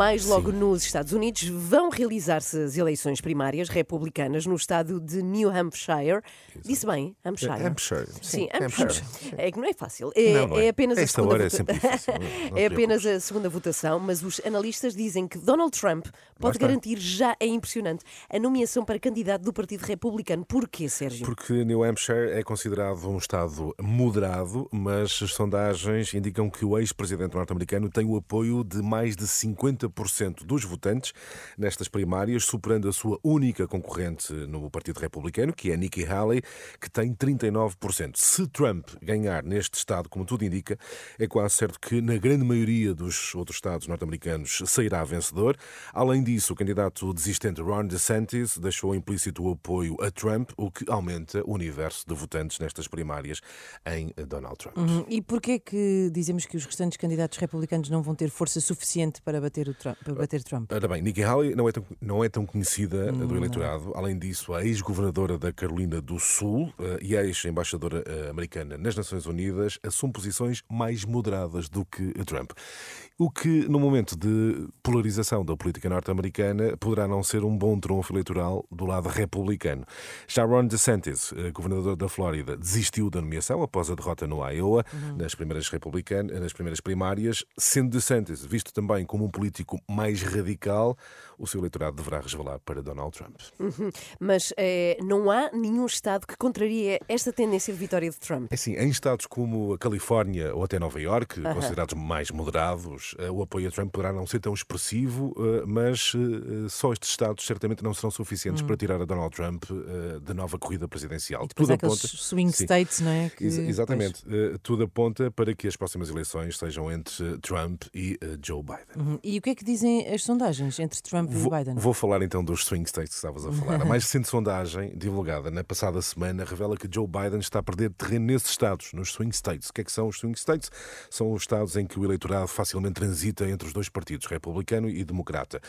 Mais logo nos Estados Unidos vão realizar-se as eleições primárias republicanas no estado de New Hampshire. Disse bem, Hampshire. Hampshire. Sim, Sim, Hampshire. Hampshire, sim. É que não é fácil. É, Não, não é é. apenas a Esta segunda é vota- te É apenas a segunda votação, mas os analistas dizem que Donald Trump pode garantir já é impressionante a nomeação para candidato do Partido Republicano. Porquê, Sérgio? Porque New Hampshire é considerado um estado moderado, mas as sondagens indicam que o ex-presidente norte-americano tem o apoio de mais de 50% dos votantes nestas primárias, superando a sua única concorrente no Partido Republicano, que é Nikki Haley, que tem 39%. Se Trump ganhar neste estado, como tudo indica, é quase certo que na grande maioria dos outros estados norte-americanos sairá vencedor. Além disso, o candidato desistente Ron DeSantis deixou implícito o apoio a Trump, o que aumenta o universo de votantes nestas primárias em Donald Trump. Uhum. E porquê que dizemos que os restantes candidatos republicanos não vão ter força suficiente para bater, o Trump, para bater Trump? Ora bem, Nikki Haley não é tão, não é tão conhecida eh, do eleitorado. Além disso, a ex-governadora da Carolina do Sul e a ex-embaixadora eh, americana nas Nações Unidas assume posições mais moderadas do que Trump. O que, no momento de polarização da política norte-americana, poderá não ser um bom trunfo eleitoral do lado republicano. Já Ron DeSantis, eh, governador da Flórida, desistiu da nomeação após a derrota no Iowa nas primeiras republicanas, nas primeiras primárias, sendo DeSantis visto também como um político mais radical, o seu eleitorado deverá resvalar para Donald Trump. Mas eh, não há nenhum estado que contraria esta tendência de vitória de Trump. É assim, em estados como a Califórnia ou até Nova Iorque, considerados mais moderados, eh, o apoio a Trump poderá não ser tão expressivo, eh, mas só estes estados certamente não serão suficientes para tirar a Donald Trump da nova corrida presidencial. Aqueles aponta- swing Sim. states, não é? Que, Ex- Exatamente. Eh, Tudo aponta para que as próximas eleições sejam entre Trump e Joe Biden. pois. Uhum. E o que é que dizem as sondagens entre Trump Vou, e Biden? vou falar então dos swing states que estavas a falar. A mais recente sondagem, divulgada na passada semana, revela que Joe Biden está a perder terreno nesses estados, nos swing states. O que é que são os swing states? São os estados em que o eleitorado facilmente transita entre os dois partidos, republicano e democrata.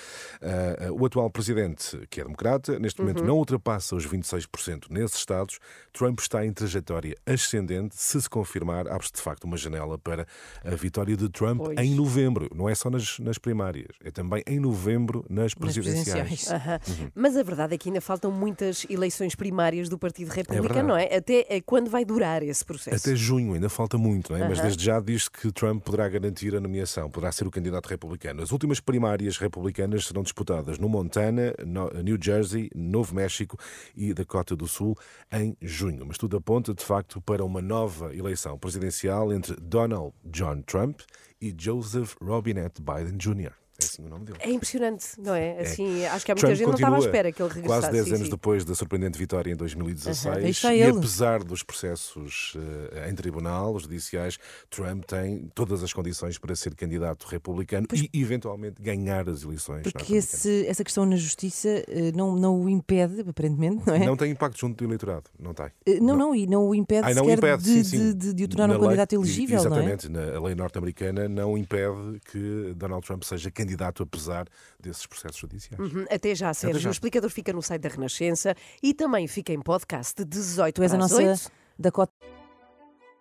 Ah, o atual presidente, que é democrata, neste momento não ultrapassa os 26% nesses estados. Trump está em trajetória ascendente. Se se confirmar, abre-se de facto uma janela para a vitória de Trump Pois. em novembro. Não é só nas, nas primárias, é também em novembro nas Nas presidenciais. presidenciais. Aham. Uhum. Mas a verdade é que ainda faltam muitas eleições primárias do Partido Republicano, verdade. não é? Até eh, quando vai durar esse processo? Até junho, ainda falta muito, não é? Mas Aham. desde já diz que Trump poderá garantir a nomeação, poderá ser o candidato republicano. As últimas primárias republicanas serão disputadas no Montana, no- New Jersey, Novo México e Dakota do Sul em junho. Mas tudo aponta, de facto, para uma nova eleição presidencial entre Donald John Trump e Joseph Robinette Biden Jr. É assim o nome dele. É impressionante, não é? Assim, acho que há muita Trump gente não estava à espera que ele regressasse. Quase 10 sim, anos sim. depois da surpreendente vitória em 2016, Aham, aí está e ele. apesar dos processos eh, em tribunal, os judiciais, Trump tem todas as condições para ser candidato republicano e eventualmente ganhar as eleições. Porque esse- essa questão na justiça eh, não, não o impede, aparentemente, não é? Não tem impacto junto do eleitorado, não tem. Eh, não, não, e não o impede Ai, não sequer impede, de, sim, de- de- de o tornar Na um lei- candidato elegível, não é? Exatamente, a lei norte-americana não impede que Donald Trump seja candidato apesar desses processos judiciais. Uhum, Até já, Sérgio. já. O explicador fica no site da Renascença e também fica em podcast de 18 Tu és a nossa 8. Dakota.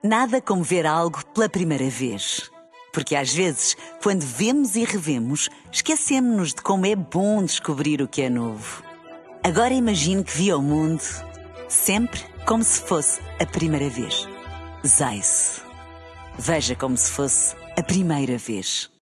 Nada como ver algo pela primeira vez. Porque às vezes, quando vemos e revemos, esquecemos-nos de como é bom descobrir o que é novo. Agora imagine que viu o mundo sempre como se fosse a primeira vez. Zais. Veja como se fosse a primeira vez.